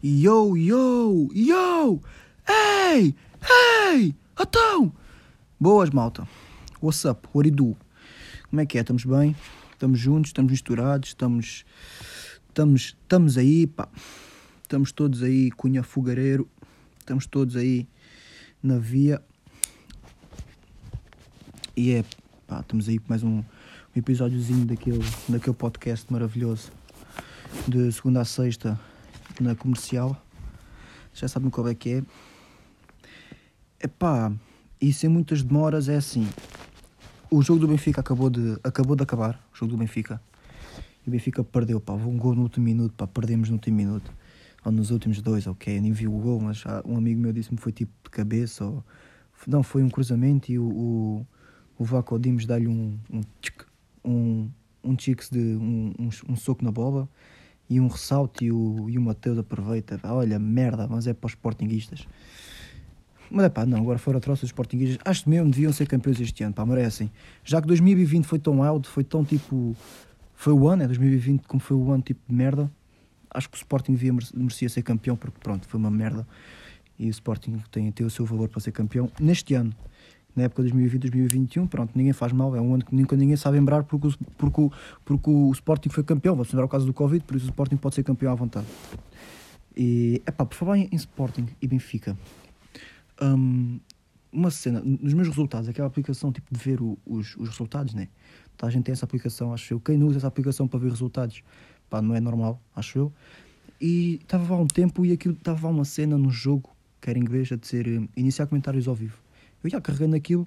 Yo, yo, yo! Ei! Ei! Então! Boas, malta. What's up? What do? Como é que é? Estamos bem? Estamos juntos? Estamos misturados? Estamos... Estamos, estamos aí, pá. Estamos todos aí, Cunha Fogareiro. Estamos todos aí na via. E é, pá, estamos aí com mais um, um episódiozinho daquele, daquele podcast maravilhoso. De segunda a sexta, na comercial. Já sabem qual é que é. Epá, e sem muitas demoras é assim. O jogo do Benfica acabou de, acabou de acabar. O jogo do Benfica. E o Benfica perdeu, pá. Um gol no último minuto, pá. Perdemos no último minuto. Ou nos últimos dois, ok. Nem vi o gol, mas um amigo meu disse-me foi tipo de cabeça. Ou... Não, foi um cruzamento e o, o, o Vaco Dimos dá-lhe um, um, um, um de um, um, um soco na bola e um ressalto e o, e o Mateus aproveita. Olha, merda, mas é para os sportinguistas. Mas é pá, não, agora fora troças os sportinguistas, acho mesmo deviam ser campeões este ano, pá, merecem. Já que 2020 foi tão alto, foi tão tipo. Foi o ano, é 2020 como foi o ano tipo de merda. Acho que o Sporting devia, merecia ser campeão, porque pronto, foi uma merda. E o Sporting tem, tem o seu valor para ser campeão neste ano na época de 2020, 2021, pronto, ninguém faz mal, é um ano que nunca ninguém sabe lembrar porque, porque, porque o Sporting foi campeão, vamos lembrar o caso do Covid, por isso o Sporting pode ser campeão à vontade. E, epá, por falar em Sporting e Benfica, um, uma cena, nos meus resultados, aquela aplicação tipo de ver o, os, os resultados, né? Tá, a gente tem essa aplicação, acho eu. Quem usa essa aplicação para ver resultados, pá, não é normal, acho eu. E estava há um tempo e aquilo estava uma cena no jogo, que era inglês, a dizer eh, iniciar comentários ao vivo. Eu já carregando aquilo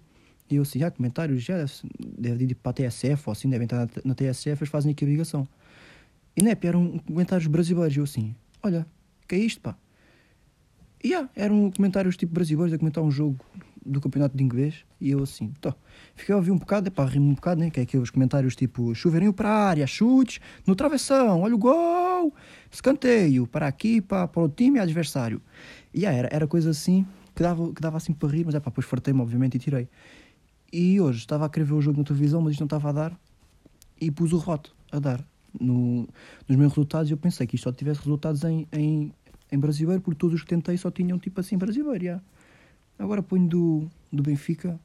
e eu assim, ah, comentários já deve ir para a TSF ou assim, devem estar na, TSF, eles fazem aqui a ligação. E né, eram comentários brasileiros. Eu assim, olha, que é isto, pá? E yeah, eram comentários tipo brasileiros a comentar um jogo do campeonato de inglês. E eu assim, tô. Fiquei a ouvir um bocado, é pá, rimo um bocado, né? Que é aqueles comentários tipo chuveirinho para a área, chutes, no travessão, olha o gol, escanteio, para aqui, para, para o time adversário. E yeah, era, era coisa assim que dava, que dava assim para rir, mas é pá, depois fartei-me, obviamente, e tirei. E hoje estava a querer ver o jogo na televisão, mas isto não estava a dar, e pus o roto a dar no, nos meus resultados. E eu pensei que isto só tivesse resultados em, em, em brasileiro, porque todos os que tentei só tinham tipo assim brasileiro. Yeah. Agora ponho do, do Benfica,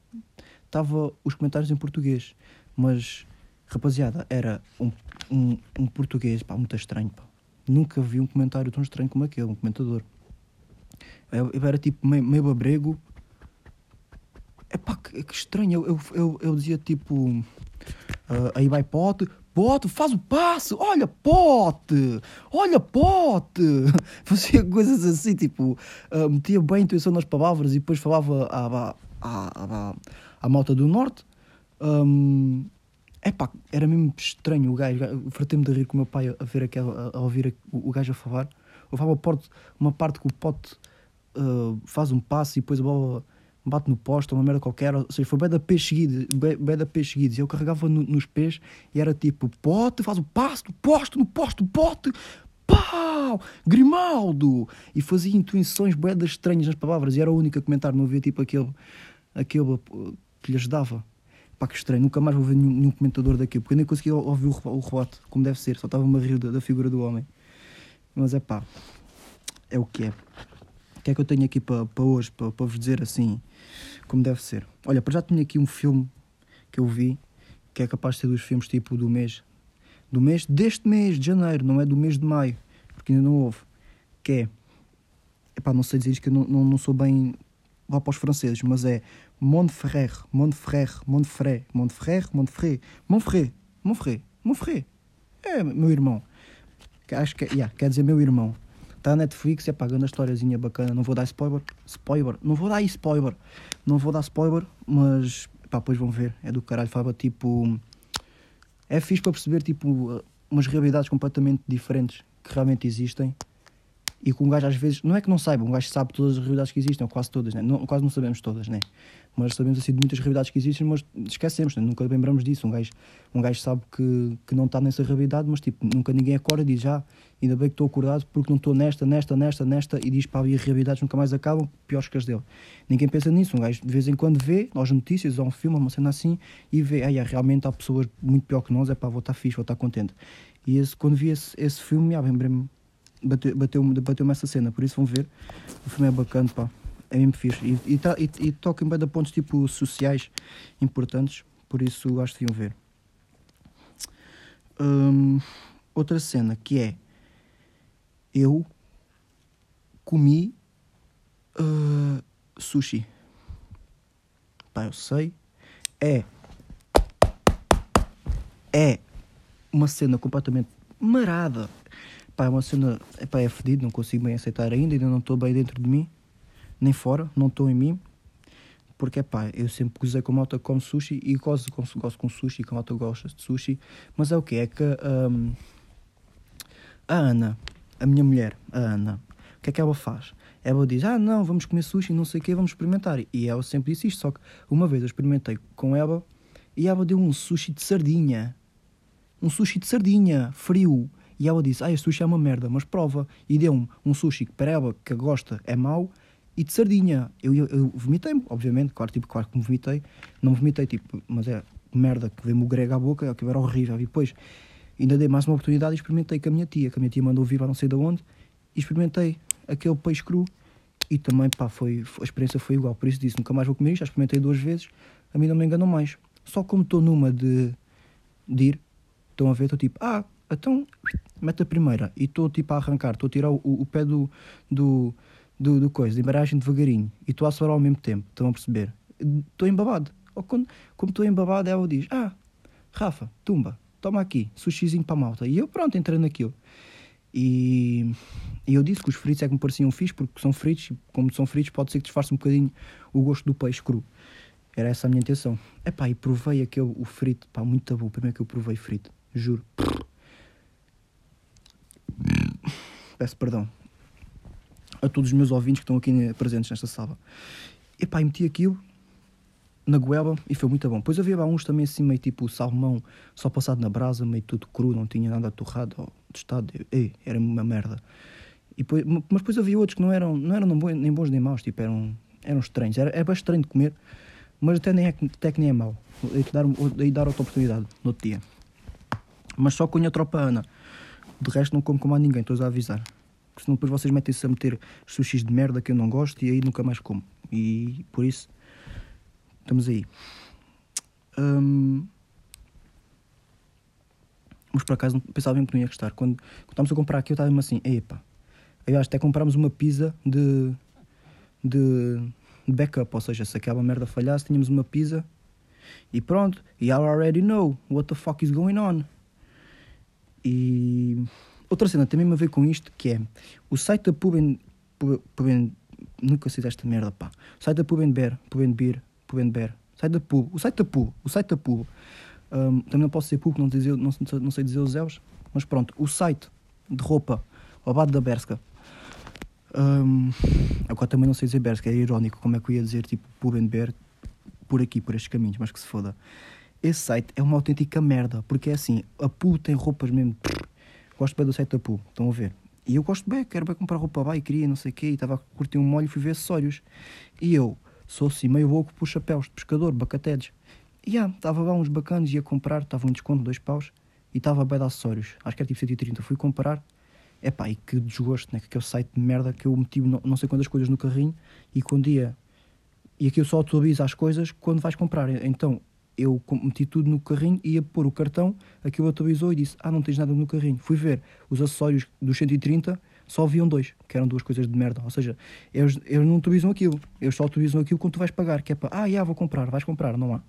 estava os comentários em português, mas rapaziada, era um, um, um português pá, muito estranho. Pá. Nunca vi um comentário tão estranho como aquele, um comentador. Eu, eu era tipo meio, meio abrego. É pá, que, que, estranho. Eu, eu, eu, dizia tipo. Uh, aí vai pote, pote, faz o passe, olha pote, olha pote. Fazia coisas assim, tipo. Uh, metia bem a intuição nas palavras e depois falava à, à, à, à malta do norte. Um, epá, era mesmo estranho o gajo. Fartei-me de rir com o meu pai a, ver aquela, a, ouvir o, o gajo a falar. Eu falava uma parte que o pote uh, faz um passo e depois a bola bate no posto, uma merda qualquer, ou seja, foi bem da pés seguidos, bem da pés seguidos, e eu carregava no, nos pés e era tipo, pote, faz o passo, no posto, no posto, pote, pau, Grimaldo, e fazia intuições bem estranhas nas palavras, e era a única a comentar, não havia tipo aquele, aquele que lhes dava. Pá, que estranho, nunca mais vou ver nenhum, nenhum comentador daquilo, porque eu nem conseguia ouvir o, o como deve ser, só estava-me a rir da, da figura do homem. Mas é pá, é o que é que é que eu tenho aqui para, hoje, para, vos dizer assim, como deve ser? Olha, para já tenho aqui um filme que eu vi, que é capaz de ser dos filmes tipo do mês, do mês deste mês de janeiro, não é do mês de maio, porque ainda não houve, que é, epá, não sei dizer isto que eu não, não, não sou bem lá para os franceses, mas é Montferrer, Montferrer, Montferrer, Montferrer, Montferrer, Montferrer, Montferrer, Montferrer. É, meu irmão. Acho que, é, yeah, quer dizer meu irmão. Está na Netflix, é pagando a historiazinha bacana. Não vou dar spoiler. Spoiler. Não vou dar spoiler. Não vou dar spoiler, mas pá, depois vão ver. É do caralho. Fala tipo. É fixe para perceber tipo umas realidades completamente diferentes que realmente existem e que um gajo às vezes, não é que não saiba, um gajo sabe todas as realidades que existem, ou quase todas, né? não, quase não sabemos todas, né? mas sabemos assim de muitas realidades que existem, mas esquecemos, né? nunca lembramos disso. Um gajo, um gajo sabe que, que não está nessa realidade, mas tipo, nunca ninguém acorda e diz já, ah, ainda bem que estou acordado porque não estou nesta, nesta, nesta, nesta, e diz para ali as realidades nunca mais acabam, piores que as dele. Ninguém pensa nisso, um gajo de vez em quando vê, nas notícias, ou um filme, uma cena assim, e vê, ah, realmente há pessoas muito pior que nós, é pá, vou estar fixe, vou estar contente. E esse, quando vi esse, esse filme, ah, lembrei-me bateu-me bateu, bateu essa cena, por isso vão ver. O filme é bacana, pá. É mesmo fixe. E, e, tá, e, e toca em de pontos tipo sociais importantes, por isso acho que deviam ver. Hum, outra cena que é eu comi uh, sushi. Pá, eu sei. É. É uma cena completamente marada. Pá, é uma cena. Epá, é fedido, não consigo bem aceitar ainda, ainda não estou bem dentro de mim, nem fora, não estou em mim. Porque, pá, eu sempre gozei com malta come sushi e gosto, gosto, gosto com sushi, com malta gosta de sushi. Mas é o que? É que um, a Ana, a minha mulher, a Ana, o que é que ela faz? Ela diz, ah, não, vamos comer sushi, não sei o quê, vamos experimentar. E ela sempre disse isto, só que uma vez eu experimentei com ela e ela deu um sushi de sardinha um sushi de sardinha, frio. E ela disse: Ah, este sushi é uma merda, mas prova. E deu-me um sushi que para ela, que gosta, é mau, e de sardinha. Eu, eu, eu vomitei-me, obviamente, claro, tipo, claro que me vomitei. Não me vomitei, tipo, mas é merda que veio-me o grego à boca, que era horrível. E depois ainda dei mais uma oportunidade e experimentei com a minha tia, que a minha tia mandou vir para não sei de onde, e experimentei aquele peixe cru. E também, pá, foi, a experiência foi igual. Por isso disse: Nunca mais vou comer isto, já experimentei duas vezes, a mim não me enganam mais. Só como estou numa de, de ir, Estão a ver? Estou tipo, ah, então mete a primeira. E estou tipo a arrancar, estou a tirar o, o pé do, do, do, do coisa, de embaraagem devagarinho. E estou a acelerar ao mesmo tempo. Estão a perceber? Estou embabado. Ou quando, como estou embabado, ela diz, ah, Rafa, tumba, toma aqui, sushizinho para a malta. E eu pronto, entrei naquilo. E, e eu disse que os fritos é que me pareciam fixe, porque são fritos, como são fritos, pode ser que disfarce um bocadinho o gosto do peixe cru. Era essa a minha intenção. Epá, e provei aquele, o frito, pá, muito bom. Primeiro que eu provei frito juro. Peço perdão a todos os meus ouvintes que estão aqui presentes nesta sala. E pá, meti aquilo na goela e foi muito bom. Depois havia uns também assim, meio tipo salmão só passado na brasa, meio tudo cru, não tinha nada torrado ou tostado. Ei, era uma merda. E depois, mas depois havia outros que não eram, não eram nem bons nem maus, tipo, eram, eram estranhos. Era, era bastante estranho de comer, mas até, nem é, até que nem é mau. Dei-te dar, dar outra oportunidade no outro dia. Mas só com a tropa Ana. De resto não como com mais ninguém, estou a avisar. Porque senão depois vocês metem-se a meter sushis de merda que eu não gosto e aí nunca mais como. E por isso, estamos aí. Hum... Mas por acaso pensava mesmo que não ia gostar. Quando, quando estávamos a comprar aqui, eu estava assim, epa. Eu acho até comprámos uma pizza de, de, de backup, ou seja, se aquela merda falhasse, tínhamos uma pizza e pronto. E I already know what the fuck is going on. E outra cena também me a ver com isto, que é o site da Puben, Puben nunca sei desta merda, pá. O site da Pubenber, Pubenbeer, Pubenber, site da Pub, o site da Pub, o site da Pub. Um, também não posso ser Pub, não, dizer, não, não sei dizer os Zeus, mas pronto, o site de roupa, o Abado da Berska. Um, agora também não sei dizer Berska, é irónico como é que eu ia dizer tipo Pubenber por aqui, por estes caminhos, mas que se foda. Esse site é uma autêntica merda, porque é assim, a Pu tem roupas mesmo. Gosto bem do site da Pu, estão a ver? E eu gosto bem, quero bem comprar roupa e queria, não sei o quê, e estava a curtir um molho e fui ver acessórios. E eu sou assim meio louco por chapéus de pescador, bacatedes. E ah, estava lá uns bacanas, ia comprar, estava um desconto, dois paus, e estava bem de acessórios. Acho que era tipo 130. Fui comprar, é pá, e que desgosto, né? Que aquele site de merda que eu meti não, não sei quantas coisas no carrinho e quando ia. E aqui eu só atualizo as coisas quando vais comprar. Então eu meti tudo no carrinho, ia pôr o cartão, aquilo atualizou e disse: Ah, não tens nada no carrinho. Fui ver os acessórios dos 130, só haviam dois, que eram duas coisas de merda. Ou seja, eles, eles não atualizam aquilo, eles só atualizam aquilo quando tu vais pagar, que é para, ah, já vou comprar, vais comprar, não há.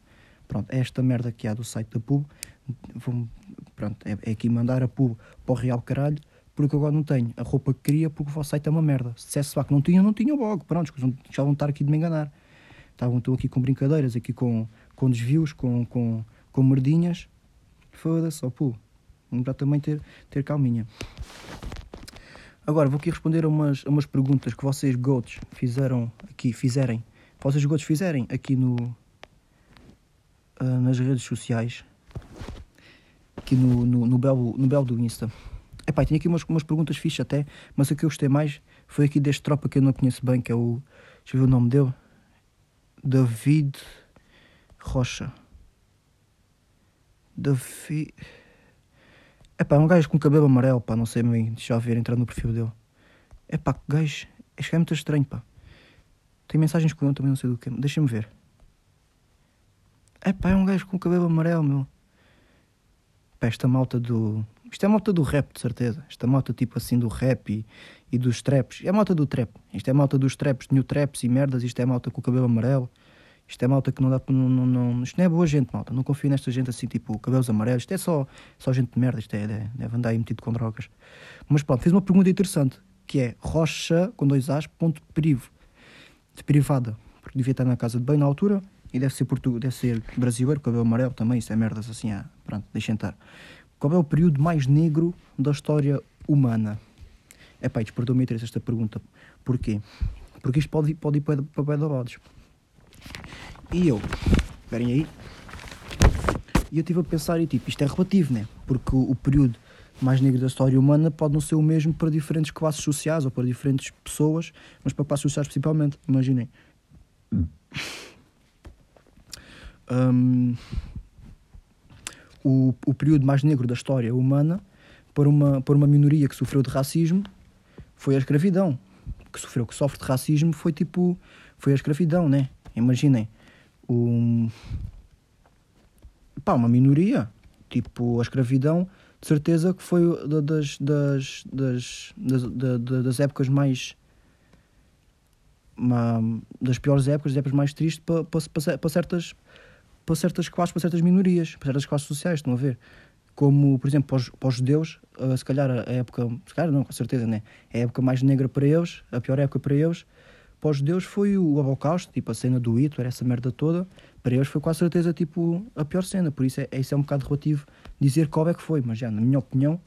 Pronto, é esta merda que há do site da pub. Vou, pronto, é, é aqui mandar a pub para o real caralho, porque agora não tenho a roupa que queria, porque o vosso site é uma merda. Se dissesse lá que não tinha, não tinha logo. Pronto, já vão estar aqui de me enganar. Estavam, aqui com brincadeiras, aqui com com desvios, com, com, com merdinhas. Foda-se, ó pô. Vamos também ter, ter calminha. Agora vou aqui responder a umas, a umas perguntas que vocês, goats, fizeram aqui, fizerem. Vocês, goats, fizerem aqui no, uh, nas redes sociais. Aqui no, no, no, belo, no belo do Insta. Epá, tinha aqui umas, umas perguntas fixas até, mas o que eu gostei mais foi aqui deste tropa que eu não conheço bem, que é o. Deixa eu ver o nome dele. David. Rocha. Davi... É pá, um gajo com cabelo amarelo, pá, não sei bem, deixa eu ver, entrar no perfil dele. É pá, gajo, este é muito estranho, pá. Tem mensagens com ele também, não sei do que, deixa-me ver. É pá, é um gajo com cabelo amarelo, meu. Pá, esta malta do. Isto é a malta do rap, de certeza. Esta malta tipo assim do rap e, e dos traps. É a malta do trap. Isto é a malta dos traps, new traps e merdas. Isto é a malta com o cabelo amarelo. Isto é malta que não dá. Não, não, não, isto não é boa gente, malta. Não confio nesta gente assim, tipo, cabelos amarelos. Isto é só, só gente de merda. Isto é, é deve andar aí metido com drogas. Mas pronto, fiz uma pergunta interessante que é rocha com dois as ponto privo de privada. Porque devia estar na casa de bem na altura e deve ser português, deve ser brasileiro, cabelo amarelo também. Isso é merdas assim, ah, pronto, deixem estar. Qual é o período mais negro da história humana? É pá, despertou-me interesse esta pergunta. Porquê? Porque isto pode, pode ir para, para bem lados. E eu, esperem aí, e eu estive a pensar, e tipo, isto é relativo, né? Porque o, o, período mais negro da história humana pode não ser o mesmo para diferentes classes sociais ou para diferentes pessoas, mas para classes sociais principalmente, imaginem. Um, o, o período mais negro da história humana para uma, para uma minoria que sofreu de racismo foi a escravidão. Que sofreu, que sofre de racismo foi tipo, foi a escravidão, né? Imaginem, um, pá, uma minoria, tipo a escravidão, de certeza que foi das, das, das, das, das épocas mais. Uma, das piores épocas, das épocas mais tristes para, para, para, certas, para certas classes, para certas minorias, para certas classes sociais, estão a ver? Como, por exemplo, para os, para os judeus, se calhar a época, se calhar não, com certeza, né? A época mais negra para eles, a pior época para eles, para os judeus foi o Holocausto, tipo a cena do Hitler, essa merda toda. Para eles foi com a certeza tipo a pior cena, por isso é, isso é um bocado relativo dizer qual é que foi, mas já, na minha opinião,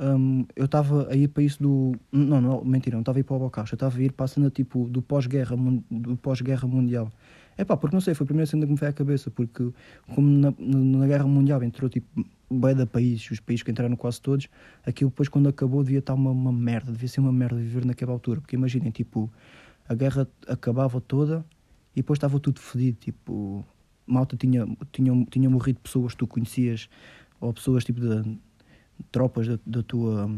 um, eu estava a ir para isso do. Não, não, mentira, não estava a ir para o Holocausto, eu estava a ir para a cena tipo do pós-guerra do pós-guerra mundial. É pá, porque não sei, foi a primeira cena que me veio à cabeça, porque como na, na, Guerra Mundial entrou tipo bem da países, os países que entraram quase todos, aquilo depois quando acabou devia estar uma, uma merda, devia ser uma merda viver naquela altura, porque imaginem, tipo, a guerra acabava toda e depois estava tudo fedido. Tipo, malta tinha, tinha, tinha morrido pessoas que tu conhecias, ou pessoas tipo de, tropas da, da tua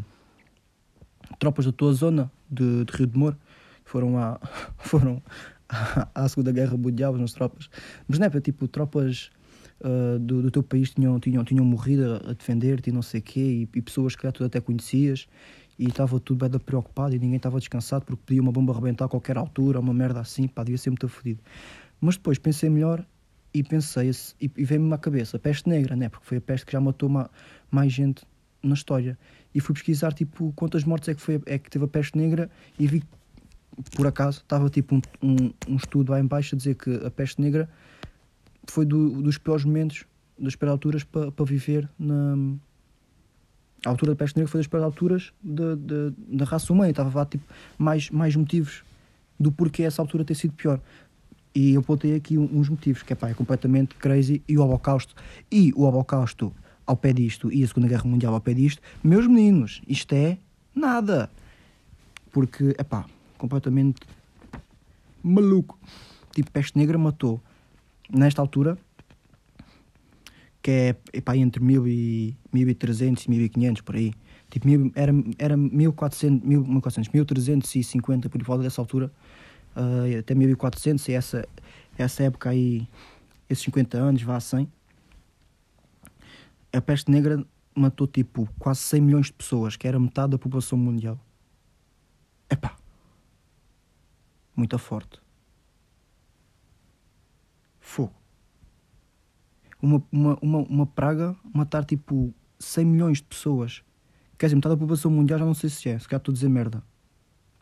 tropas da tua zona de, de Rio de Moro foram à, foram à, Segunda Guerra Mundial, as tropas. Mas não é tipo tropas uh, do, do teu país tinham, tinham, tinham morrido a, a defender-te e não sei o quê, e, e pessoas que tu até conhecias e estava tudo bem preocupado e ninguém estava descansado porque podia uma bomba arrebentar a qualquer altura, uma merda assim, pá, devia ser muito fodido. Mas depois pensei melhor e pensei, e, e veio-me à cabeça, a peste negra, né? Porque foi a peste que já matou ma, mais gente na história. E fui pesquisar, tipo, quantas mortes é que, foi, é que teve a peste negra e vi, por acaso, estava tipo um, um, um estudo lá em baixo a dizer que a peste negra foi do, dos piores momentos, das piores alturas para pa viver na a altura da peste negra foi das piores alturas da, da, da raça humana. Estava a tipo, mais, mais motivos do porquê essa altura ter sido pior. E eu botei aqui uns motivos, que é, pá, é completamente crazy. E o Holocausto, e o Holocausto ao pé disto, e a Segunda Guerra Mundial ao pé disto, meus meninos, isto é nada. Porque, é pá, completamente maluco. Tipo, peste negra matou, nesta altura, que é epá, entre 1000 e 1300 e 1500 por aí. Tipo, mil, era, era 1400, 1400, 1350 por volta dessa altura, uh, até 1400, e essa, essa época aí, esses 50 anos, vá a 100. A peste negra matou tipo quase 100 milhões de pessoas, que era metade da população mundial. Epá, muito forte. Fogo uma, uma, uma, uma praga matar tipo 100 milhões de pessoas. Quer dizer, metade da população mundial já não sei se é, se calhar estou a dizer merda.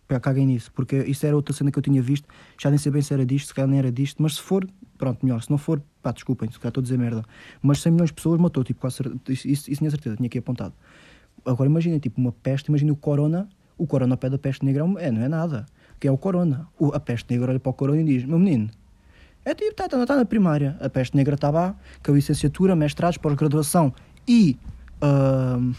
Pá, caguem nisso, porque isso era outra cena que eu tinha visto, já nem sei bem se era disto, se calhar nem era disto, mas se for, pronto, melhor. Se não for, pá, desculpem, se calhar estou a dizer merda. Mas 100 milhões de pessoas matou, tipo, quase, isso, isso, isso tinha certeza, tinha aqui apontado. Agora imaginem, tipo, uma peste, imaginem o corona, o corona pé da peste negra é, não é nada. Que é o corona. O, a peste negra olha para o corona e diz: Meu menino, é tipo, está tá, tá na primária. A peste negra está lá, com a licenciatura, mestrados, pós-graduação e uh,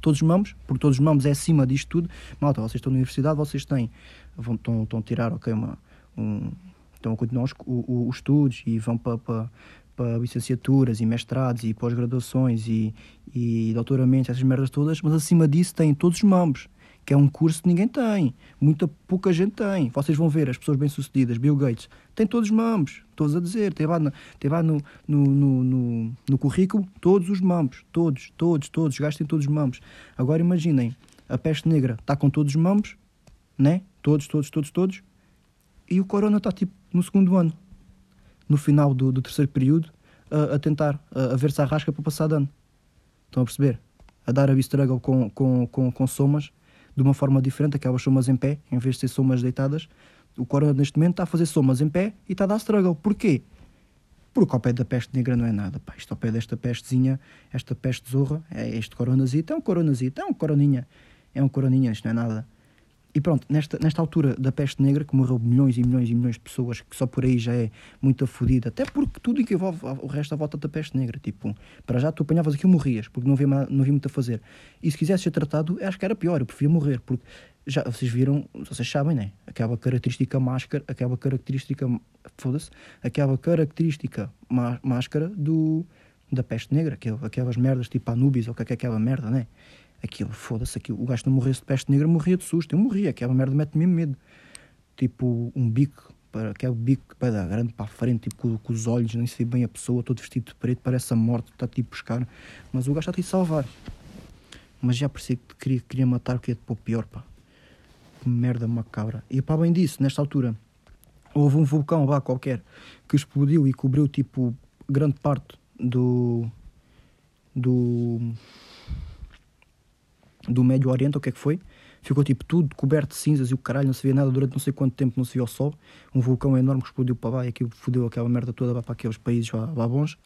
todos os mamos, porque todos os mamos é acima disto tudo. Malta, vocês estão na universidade, vocês têm, vão, estão, estão a tirar, ok, uma, um, estão a continuar os, os, os estudos e vão para, para, para licenciaturas e mestrados e pós-graduações e, e doutoramentos, essas merdas todas, mas acima disso tem todos os mambos, que é um curso que ninguém tem, muita pouca gente tem. Vocês vão ver as pessoas bem-sucedidas, Bill Gates, tem todos os mambos, todos a dizer, tem lá, no, tem lá no, no, no, no, currículo todos os mambos, todos, todos, todos, gastem todos os mambos. Agora imaginem, a peste negra está com todos os mambos, né? Todos, todos, todos, todos, e o corona está tipo no segundo ano no final do, do terceiro período a, a tentar, a, a, ver se arrasca para passar de ano. Estão a perceber? A dar a struggle com, com, com, com somas de uma forma diferente, aquelas somas em pé, em vez de ser somas deitadas. O Corona neste momento está a fazer somas em pé e está a dar struggle. Porquê? Porque ao pé da peste negra não é nada. Pá. Isto ao pé desta pestezinha, esta peste zorra, é este coronazito, é um coronazito, é um coroninha. É um coroninha, isto não é nada. E pronto, nesta, nesta altura da peste negra, que morreu milhões e milhões e milhões de pessoas, que só por aí já é muito afodida, até porque tudo que envolve o resto à volta da peste negra, tipo, para já tu apanhavas aquilo morrias, porque não havia, não havia muito a fazer. E se quisesse ser tratado, acho que era pior, eu preferia morrer, porque já vocês viram, vocês sabem, né? Aquela característica máscara, aquela característica, foda-se, aquela característica máscara do, da peste negra, aquelas merdas tipo Anubis, ou o que é aquela merda, né? Aquilo, foda-se, aquilo, o gajo não morresse de peste negra, morria de susto. Eu morria, aquela merda mete-me medo. Tipo, um bico, para, aquele bico para dar grande para a frente, tipo, com, com, os olhos, nem se vê bem a pessoa, todo vestido de preto, parece a morte, está tipo buscar. Mas o gajo está a salvar. Mas já parecia que queria, queria matar, queria te pôr pior, pá. Que merda macabra. E para bem disso, nesta altura, houve um vulcão lá qualquer que explodiu e cobriu, tipo, grande parte do. do do Médio Oriente, o que é que foi? Ficou tipo tudo coberto de cinzas e o caralho, não se via nada durante não sei quanto tempo, não se via o sol. Um vulcão enorme que explodiu para lá e aquilo fodeu aquela merda toda para aqueles países lá, lá bons.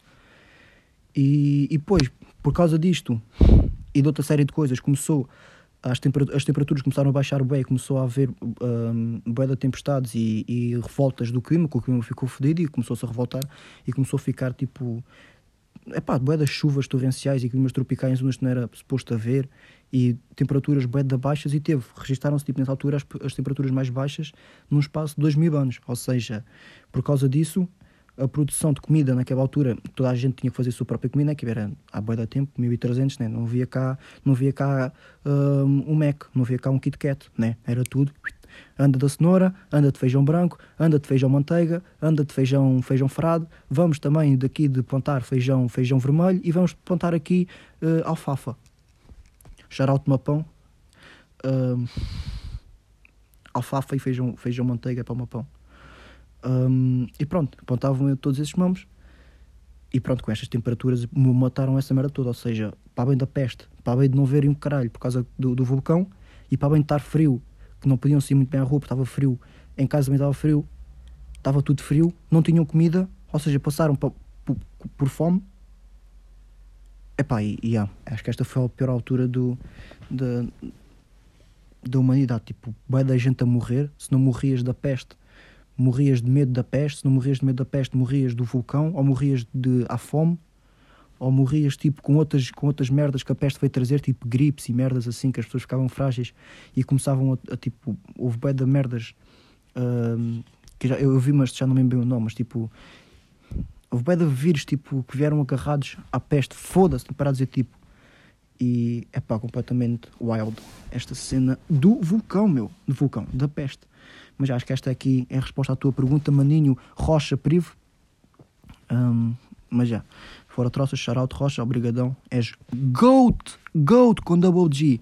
E, e depois, por causa disto e de outra série de coisas, começou as, temperaturas, as temperaturas começaram a baixar bem, começou a haver um, bué de tempestades e, e, revoltas do clima, que o clima ficou fodido e começou-se a revoltar e começou a ficar tipo é pá, bué das chuvas torrenciais e climas tropicais onde não era suposto haver e temperaturas bué da baixas e teve, registaram-se tipo nessa altura as, as, temperaturas mais baixas num espaço de 2 mil anos, ou seja, por causa disso a produção de comida naquela altura, toda a gente tinha que fazer a sua própria comida, que era há bué da tempo, 1300, né, não havia cá, não havia cá um, um Mac, não havia cá um Kit Kat, né, era tudo anda da cenoura, anda de feijão branco, anda de feijão manteiga, anda de feijão, feijão frado. Vamos também daqui de plantar feijão, feijão vermelho e vamos plantar aqui uh, alfafa. De mapão. Uh, alfafa e feijão, feijão manteiga para o mapão. Um, e pronto, plantavam todos esses mamos. E pronto, com estas temperaturas mataram essa merda toda. Ou seja, para bem da peste, para bem de não verem um caralho por causa do, do vulcão e para bem de estar frio não podiam sair muito bem à rua porque estava frio, em casa também estava frio, estava tudo frio, não tinham comida, ou seja, passaram por, por, por fome. Epá, e, e yeah, acho que esta foi a pior altura do, da, da humanidade. Tipo, vai da gente a morrer, se não morrias da peste, morrias de medo da peste, se não morrias de medo da peste, morrias do vulcão, ou morrias de à fome, ou morrias tipo com outras, com outras merdas que a peste veio trazer, tipo gripes e merdas assim, que as pessoas ficavam frágeis e começavam a, a tipo, houve bem de merdas uh, que já, eu, eu vi, mas já não me lembro bem o nome, mas tipo, houve bem de vírus tipo, que vieram agarrados à peste, foda-se, para dizer tipo, e é pá, completamente wild esta cena do vulcão, meu, do vulcão, da peste. Mas acho que esta aqui é a resposta à tua pergunta, Maninho Rocha Privo. Um, mas já. Fora troças, shoutout Rocha, obrigadão. És GOAT, GOAT com double G.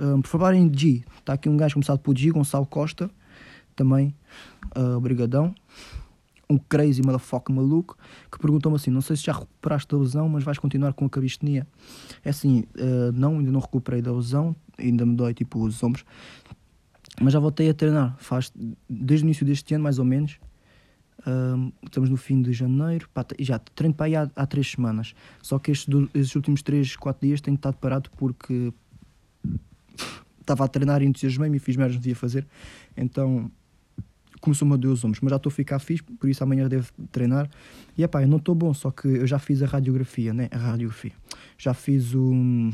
Um, por falar em G, está aqui um gajo começado por G, Gonçalo Costa, também, uh, obrigadão. Um crazy motherfucker maluco, que perguntou-me assim, não sei se já recuperaste a lesão, mas vais continuar com a cabistenia. É assim, uh, não, ainda não recuperei da lesão, ainda me dói tipo os ombros, mas já voltei a treinar, faz desde o início deste ano mais ou menos, estamos no fim de janeiro, pá, já treino para aí há, há três semanas. Só que estes, estes últimos três, quatro dias tenho estado parado porque estava a treinar e entusiasmei-me e fiz merdas que devia fazer. Então começou-me a doer os ombros, mas já estou a ficar fixe, por isso amanhã devo treinar. E é pá, eu não estou bom, só que eu já fiz a radiografia, né? A radiografia. Já fiz o.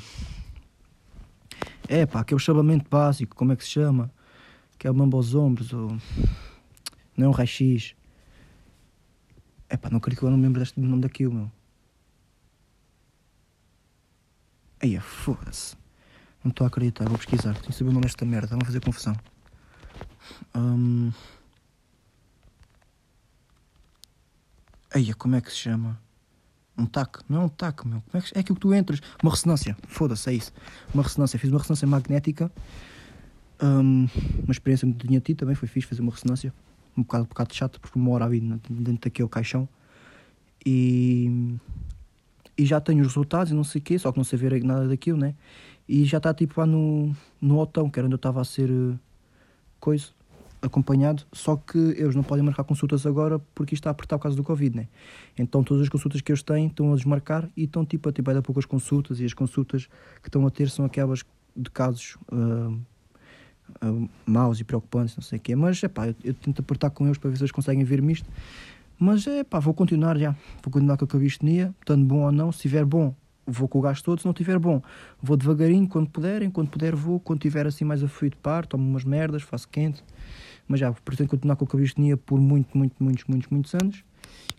É pá, que o chamamento básico, como é que se chama? Que é o mambo aos ombros, ou. Não é um raio-x É pá, não acredito que eu não me lembro deste nome daquilo, meu. Aí, foda-se. Não estou a acreditar, vou pesquisar. Tenho que saber o nome desta merda, vamos fazer confusão. Um... Aí, como é que se chama? Um TAC? Não é um TAC, meu. Como é, que... é aquilo que tu entras. Uma ressonância. Foda-se, é isso. Uma ressonância. Fiz uma ressonância magnética. Um... Uma experiência que tinha tido também. Foi fixe fazer uma ressonância. Um bocado, um bocado chato, porque uma hora ali dentro daquele caixão. E. E já tenho os resultados e não sei o quê. Só que não sei ver nada daquilo, né? E já está tipo lá no, no Otão, que era onde eu estava a ser. Uh, coisa acompanhado, só que eles não podem marcar consultas agora porque isto está a apertar por causa do Covid, né? Então todas as consultas que eles têm estão a desmarcar e estão tipo a ter tipo, poucas consultas e as consultas que estão a ter são aquelas de casos uh, uh, maus e preocupantes, não sei o quê. Mas é pá, eu, eu, tento apertar com eles para ver se eles conseguem ver-me isto. Mas é pá, vou continuar já. Vou continuar com a cabistenia, tanto bom ou não. Se estiver bom, vou com o gás todo. Se não estiver bom, vou devagarinho quando puderem. Quando puder, vou. Quando tiver assim mais afluído, paro, tomo umas merdas, faço quente mas já pretendo continuar com a cabistenia por muito, muito, muitos, muitos, muitos anos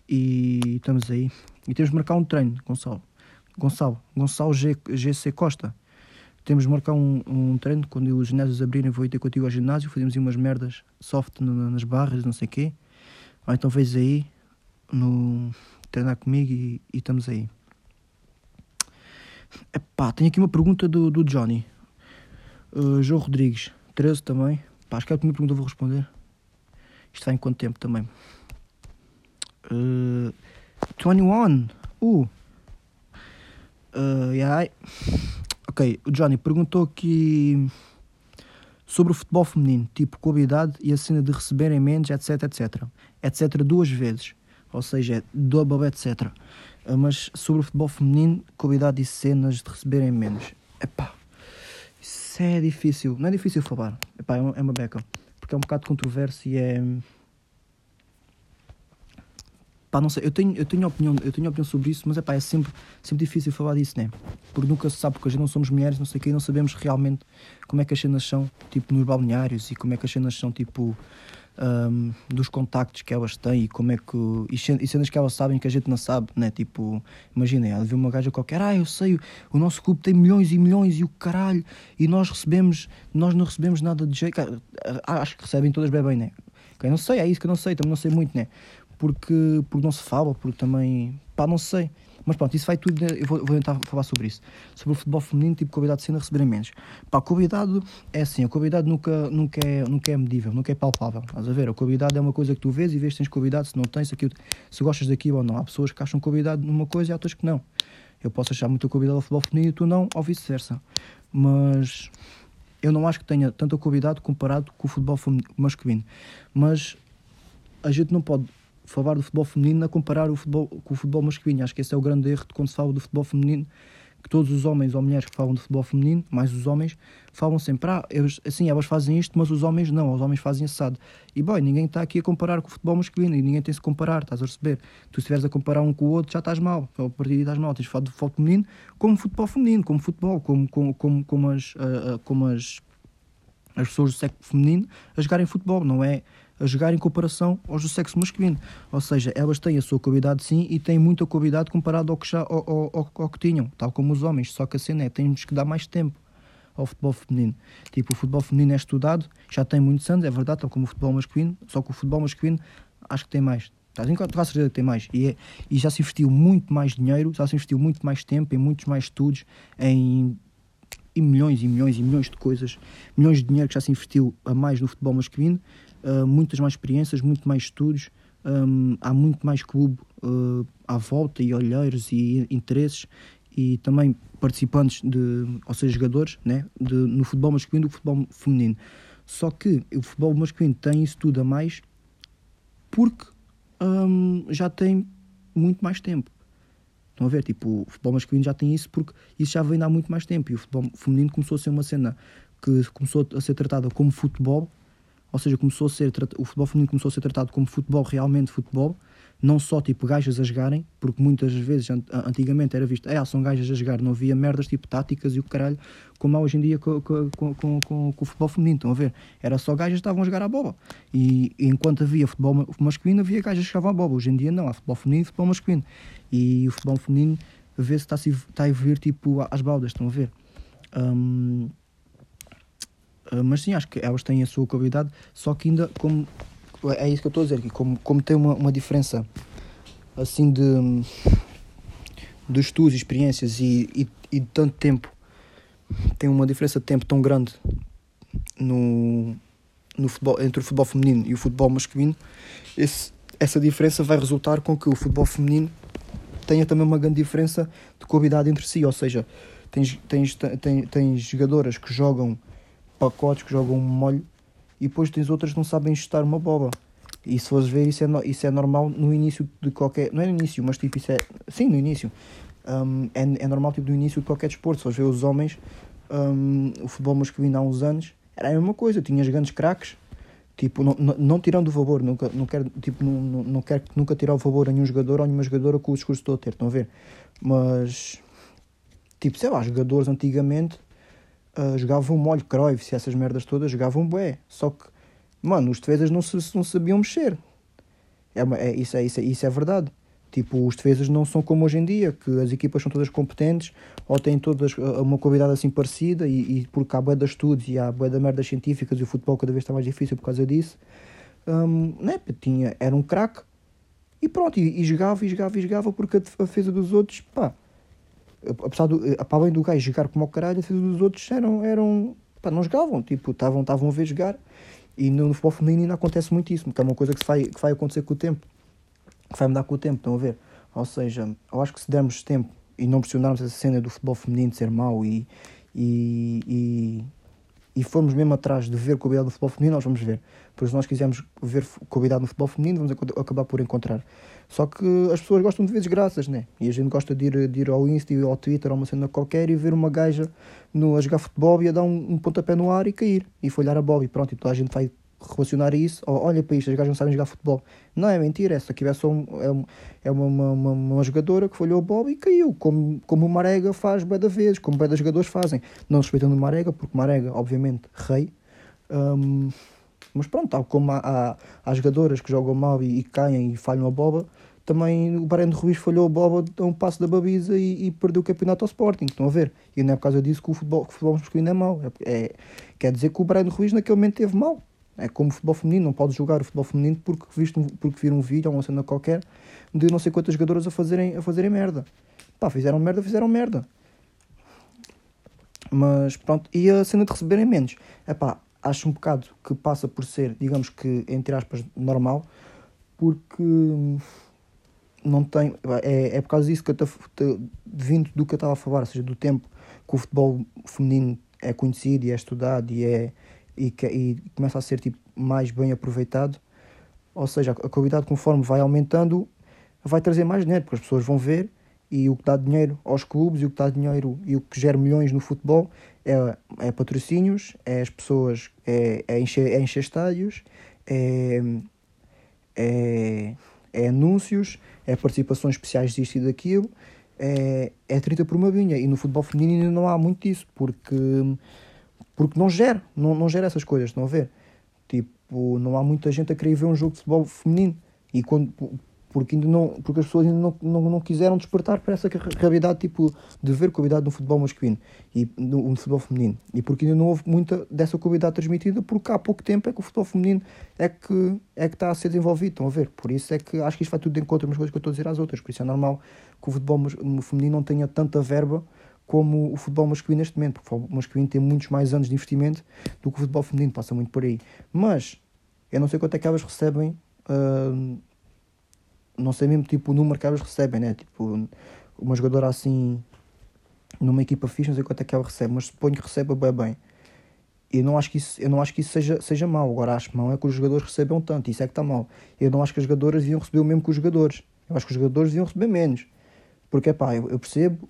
e estamos aí. E temos de marcar um treino, Gonçalo. Gonçalo, Gonçalo G, GC Costa. Temos de marcar um, um treino quando os ginásios abrirem. Vou ter contigo ao ginásio, fazemos umas merdas soft nas barras, não sei o quê. Ou então vês aí, no, treinar comigo e, e estamos aí. Epá, tenho aqui uma pergunta do, do Johnny. Uh, João Rodrigues, 13 também. Pá, acho que é a última pergunta eu vou responder. Isto vai em quanto tempo também? Uh, 21. Uh. Uh, yeah. Ok, o Johnny perguntou aqui sobre o futebol feminino, tipo com a idade e a cena de receberem menos, etc, etc. Etc duas vezes. Ou seja, double, etc. Uh, mas sobre o futebol feminino, com a idade e cenas de receberem menos. Epá, isso é difícil. Não é difícil falar. Epá, é, uma, é uma beca. Porque é um bocado controverso e é. Pá, não sei, eu tenho, eu tenho opinião, eu tenho opinião sobre isso, mas é pá, é sempre, sempre difícil falar disso, né? Porque nunca se sabe, porque a gente não somos mulheres, não sei o quê, não sabemos realmente como é que as cenas são, tipo, nos balneários e como é que as cenas são, tipo, um, dos contactos que elas têm e como é que. E cenas que elas sabem que a gente não sabe, né? Tipo, imaginem, há de ver uma gaja qualquer, ah, eu sei, o nosso clube tem milhões e milhões e o caralho, e nós recebemos, nós não recebemos nada de jeito. Acho que recebem todas bem, bem, né? Eu não sei, é isso que eu não sei, também não sei muito, né? Porque, porque não se fala, porque também. pá, não sei. Mas pronto, isso vai tudo. Eu vou, vou tentar falar sobre isso. Sobre o futebol feminino, tipo convidado de cena receberem menos. Pá, a convidado é assim, a convidado nunca, nunca, é, nunca é medível, nunca é palpável. Estás a ver? A convidado é uma coisa que tu vês e vês se tens convidado, se não tens, se, aquilo, se gostas daquilo ou não. Há pessoas que acham convidado numa coisa e há outras que não. Eu posso achar muito convidado ao futebol feminino e tu não, ou vice-versa. Mas eu não acho que tenha tanto convidado comparado com o futebol masculino. Mas a gente não pode falar do futebol feminino a comparar o futebol com o futebol masculino. Acho que esse é o grande erro de quando se fala do futebol feminino, que todos os homens ou mulheres que falam do futebol feminino, mais os homens, falam sempre, ah, eles, assim, elas fazem isto, mas os homens não, os homens fazem assado. E, bom, ninguém está aqui a comparar com o futebol masculino e ninguém tem se comparar, estás a receber. Tu se estiveres a comparar um com o outro, já estás mal, a partir estás mal. Tens de falar do futebol feminino como futebol feminino, como futebol, como, como, como, como as, uh, como as, as pessoas do sexo feminino a jogarem futebol, não é a jogar em comparação aos do sexo masculino. Ou seja, elas têm a sua qualidade sim e têm muita qualidade comparado ao que, já, ao, ao, ao, que tinham, tal como os homens. Só que a cena é, temos que dar mais tempo ao futebol feminino. Tipo, o futebol feminino é estudado, já tem muitos anos, é verdade, tal como o futebol masculino, só que o futebol masculino acho que tem mais. Estás em com certeza que tem mais. E, é, e já se investiu muito mais dinheiro, já se investiu muito mais tempo, em muitos mais estudos, em e milhões e milhões e milhões de coisas, milhões de dinheiro que já se investiu a mais no futebol masculino uh, muitas mais experiências, muito mais estudos, um, há muito mais clube uh, à volta e olheiros e interesses e também participantes, de, ou seja, jogadores né, de, no futebol masculino do futebol feminino. Só que o futebol masculino tem isso tudo a mais porque um, já tem muito mais tempo. Estão a ver? Tipo, o futebol masculino já tem isso porque isso já vem há muito mais tempo. E o futebol feminino começou a ser uma cena que começou a ser tratada como futebol ou seja, começou a ser o futebol feminino começou a ser tratado como futebol realmente futebol não só tipo gajas a jogarem, porque muitas vezes antigamente era visto, é, são gajas a jogar, não havia merdas tipo táticas e o caralho, como há hoje em dia com, com, com, com, o futebol feminino, estão a ver? Era só gajas que estavam a jogar a bola. E, enquanto havia futebol masculino, havia gajas que jogavam a bola. Hoje em dia não, há futebol feminino e futebol masculino. E o futebol feminino vê-se está, está a evoluir tipo às baldas, estão a ver? Um, mas sim, acho que elas têm a sua qualidade, só que ainda como é isso que eu estou a dizer, que como, como tem uma, uma diferença assim de, de estudos, experiências e, e, e de tanto tempo, tem uma diferença de tempo tão grande no, no futebol, entre o futebol feminino e o futebol masculino, esse, essa diferença vai resultar com que o futebol feminino tenha também uma grande diferença de qualidade entre si, ou seja, tens, tens, tens, tens jogadoras que jogam pacotes, que jogam molho e depois tens outras que não sabem ajustar uma boba. E se fores ver, isso é, no, isso é normal no início de qualquer. Não é no início, mas tipo, isso é. Sim, no início. Um, é, é normal tipo, no início de qualquer desporto. Se fores ver os homens, um, o futebol masculino há uns anos, era a mesma coisa. Tinhas grandes craques, tipo, não, não, não, tirando o valor, nunca, não quero, tipo, não, não, não quero nunca tirar o valor a nenhum jogador ou nenhuma jogadora com o discurso que estou a ter, estão a ver? Mas, tipo, sei lá, jogadores antigamente uh, jogavam molho, Cruyff, essas merdas todas jogavam bué. Só que, mano, os defesas não, se, não sabiam mexer. É, é, isso, é, isso, é, isso é verdade. Tipo, os defesas não são como hoje em dia, que as equipas são todas competentes ou têm todas uma qualidade assim parecida e, e porque há bué de estudos e há bué de merdas científicas e o futebol cada vez está mais difícil por causa disso. Um, né, tinha, era um craque e pronto, e, e, jogava e jogava e jogava porque a defesa dos outros, pá, apesar do, eh, para além do gajo jogar como o caralho, dos outros eram, eram pá, não jogavam, tipo, estavam a ver jogar. E no, no futebol feminino ainda acontece muito isso, porque é uma coisa que, vai, que vai acontecer com o tempo, que vai mudar com o tempo, estão a ver? Ou seja, eu acho que se dermos tempo e não pressionarmos essa cena do futebol feminino de ser mau e, e, e, e formos mesmo atrás de ver qualidade do futebol feminino, nós vamos ver. Por se nós quisermos ver qualidade no futebol feminino, vamos acabar por encontrar. Só que as pessoas gostam de ver desgraças, né? E a gente gosta de ir, de ir ao Insta ou ao Twitter ou uma cena qualquer e ver uma gaja no, a jogar futebol e a dar um, um pontapé no ar e cair e folhar a bola e pronto. E toda a gente vai relacionar isso. Oh, olha para isto, as gajas não sabem jogar futebol. Não, é mentira. Essa aqui é só um, é, é uma, uma, uma, uma, jogadora que folhou a bola e caiu. Como, como o Marega faz bem da vez, como bem das jogadores fazem. Não respeitando o Marega, porque Marega, obviamente, rei. Um, mas pronto, tal como há, há, há jogadoras que jogam mal e, e caem e falham a boba, também o Breno Ruiz falhou a boba a um passo da Babiza e, e, perdeu o campeonato ao Sporting, estão a ver? E não é por causa disso que o futebol, que o futebol masculino é mau. É, é, quer dizer que o Breno Ruiz naquele momento teve mal. É como o futebol feminino, não pode jogar o futebol feminino porque, visto, porque viram um vídeo ou uma cena qualquer de não sei quantas jogadoras a fazerem, a fazerem merda. Pá, fizeram merda, fizeram merda. Mas pronto, e a cena de receberem menos. É pá, acho um bocado que passa por ser, digamos que, entre aspas, normal, porque não tem. É, é por causa disso que eu estou vindo do que eu estava a falar, ou seja, do tempo que o futebol feminino é conhecido e é estudado e, é, e, que, e começa a ser tipo, mais bem aproveitado. Ou seja, a qualidade conforme vai aumentando vai trazer mais dinheiro, porque as pessoas vão ver e o que dá dinheiro aos clubes e o que dá dinheiro e o que gera milhões no futebol é, é patrocínios, é as pessoas, é, é, encher, é encher estádios, é, é, é anúncios, é participações especiais disto e daquilo, é, é 30 por uma vinha. E no futebol feminino ainda não há muito disso, porque, porque não gera, não, não gera essas coisas, estão a ver? Tipo, não há muita gente a querer ver um jogo de futebol feminino. E quando, porque, ainda não, porque as pessoas ainda não, não, não quiseram despertar para essa realidade tipo, de ver qualidade no futebol masculino e no, no, futebol feminino. E porque ainda não houve muita dessa qualidade transmitida, porque há pouco tempo é que o futebol feminino é que, é que está a ser desenvolvido. Estão a ver? Por isso é que acho que isto vai tudo de encontro umas coisas que eu estou a dizer às outras. Por isso é normal que o futebol feminino não tenha tanta verba como o futebol masculino neste momento, porque o futebol masculino tem muitos mais anos de investimento do que o futebol feminino, passa muito por aí. Mas eu não sei quanto é que elas recebem. Uh, não sei mesmo tipo o número que elas recebem, né? Tipo, uma jogadora assim numa equipa fixa, não sei quanto é que ela recebe, mas suponho que receba bem bem. Eu não acho que isso, eu não acho que isso seja, seja mau. Agora acho mau é que os jogadores recebam tanto, isso é que está mal. Eu não acho que as jogadoras deviam receber o mesmo que os jogadores. Eu acho que os jogadores deviam receber menos. Porque, pá, eu, eu percebo,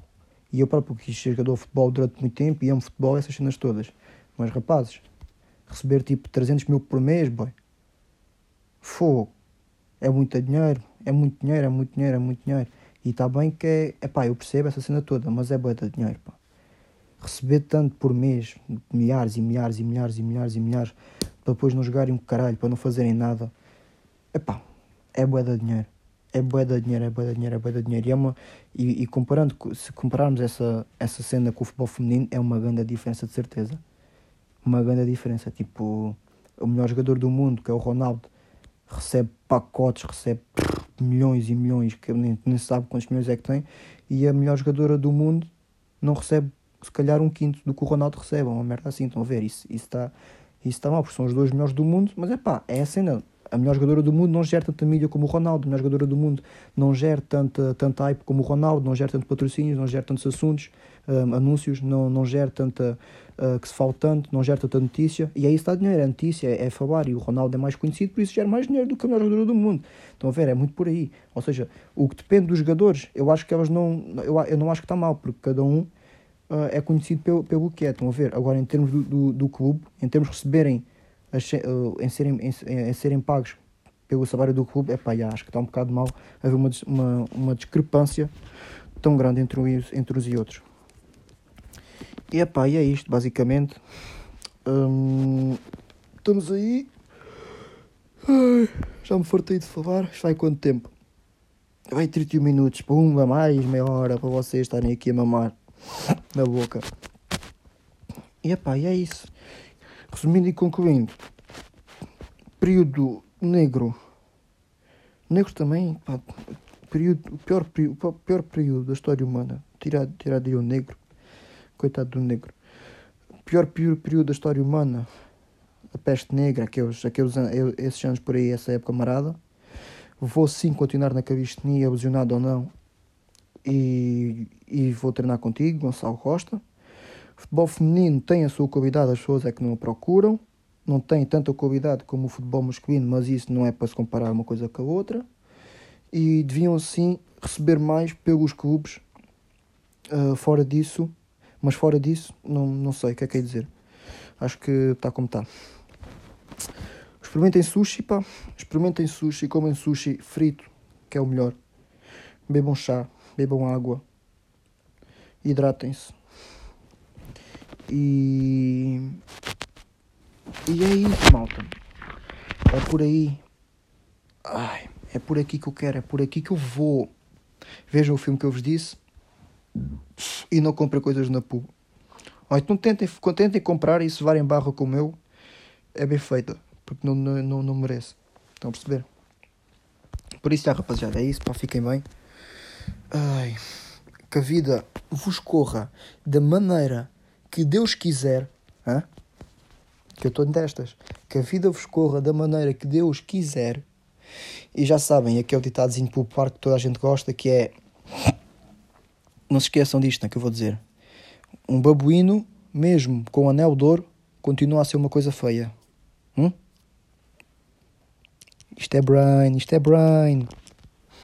e eu próprio quis ser jogador de futebol durante muito tempo e amo futebol, essas cenas todas. Mas, rapazes, receber tipo 300 mil por mês, boy, fogo, é muito dinheiro É muito dinheiro, é muito dinheiro, é muito dinheiro. E está bem que é, é pá, eu percebo essa cena toda, mas é boa de dinheiro, pá. Receber tanto por mês, milhares e milhares e milhares e milhares e milhares, para depois não jogarem um caralho, para não fazerem nada, é pá, é boa de dinheiro. É boa de dinheiro, é boa de dinheiro, é boa de dinheiro. E, é uma, e, e, comparando, se compararmos essa, essa cena com o futebol feminino, é uma grande diferença, de certeza. Uma grande diferença. Tipo, o melhor jogador do mundo, que é o Ronaldo, recebe pacotes, recebe milhões e milhões, que nem, nem sabe quantos milhões é que tem, e a melhor jogadora do mundo não recebe se calhar um quinto do que o Ronaldo recebe, uma merda assim, estão a ver, isso está isso está mal, porque são os dois melhores do mundo, mas é pá, é a cena, a melhor jogadora do mundo não gera tanta mídia como o Ronaldo, a melhor jogadora do mundo não gera tanta, tanta hype como o Ronaldo, não gera tanto patrocínios, não gera tantos assuntos, um, anúncios, não, não gera tanta, uh, que se fala tanto, não gera tanta notícia, e aí está dinheiro, é notícia, é, é falar, e o Ronaldo é mais conhecido, por isso gera mais dinheiro do que a melhor jogadora do mundo. Estão a ver, é muito por aí. Ou seja, o que depende dos jogadores, eu acho que elas não, eu, eu não acho que está mal, porque cada um uh, é conhecido pelo, pelo que é, estão a ver. Agora, em termos do, do, do clube, em termos de receberem, uh, em, serem, em, em serem pagos pelo salário do clube, é pá, acho que está um bocado mal haver uma, uma, uma discrepância tão grande entre uns, entre uns e outros. E, epá, e é isto, basicamente. Hum, estamos aí. Ai, já me fartei de falar. Isto vai quanto tempo? Vai 31 minutos, pumba, mais meia hora para vocês estarem aqui a mamar na boca. E, epá, e é isso. Resumindo e concluindo. Período negro. Negro também, pá, período, o pior, o pior período da história humana. Tirar, tirar de o negro. Coitado do negro. Pior, pior período da história humana. A peste negra, aqueles, aqueles, esses anos por aí, essa época marada. Vou sim continuar na calistenia, ilusionado ou não. E, e vou treinar contigo, Gonçalo Costa. Futebol feminino tem a sua qualidade, as pessoas é que não a procuram não tem tanta qualidade como o futebol masculino, mas isso não é para se comparar uma coisa com a outra. E deviam sim receber mais pelos clubes. Uh, fora disso, mas fora disso, não, não sei o que é que é dizer. Acho que está como está. Experimentem sushi, pá. Experimentem sushi, comem sushi frito, que é o melhor. Bebam chá, bebam água. Hidratem-se. E e é isso, malta. É por aí. Ai, é por aqui que eu quero, é por aqui que eu vou. Vejam o filme que eu vos disse e não comprem coisas na pub. Ou então tentem, tentem comprar e se varem barra como eu, é bem feita, porque não, não, não merece. Estão a perceber? Por isso, já, rapaziada, é isso, pá, fiquem bem. Ai, que a vida vos corra da maneira que Deus quiser. Hã? que eu estou destas, que a vida vos corra da maneira que Deus quiser. E já sabem, aquele ditadozinho popular que toda a gente gosta, que é. Não se esqueçam disto, né, que eu vou dizer. Um babuíno, mesmo com anel de ouro, continua a ser uma coisa feia. Hum? Isto é brain, isto é brain.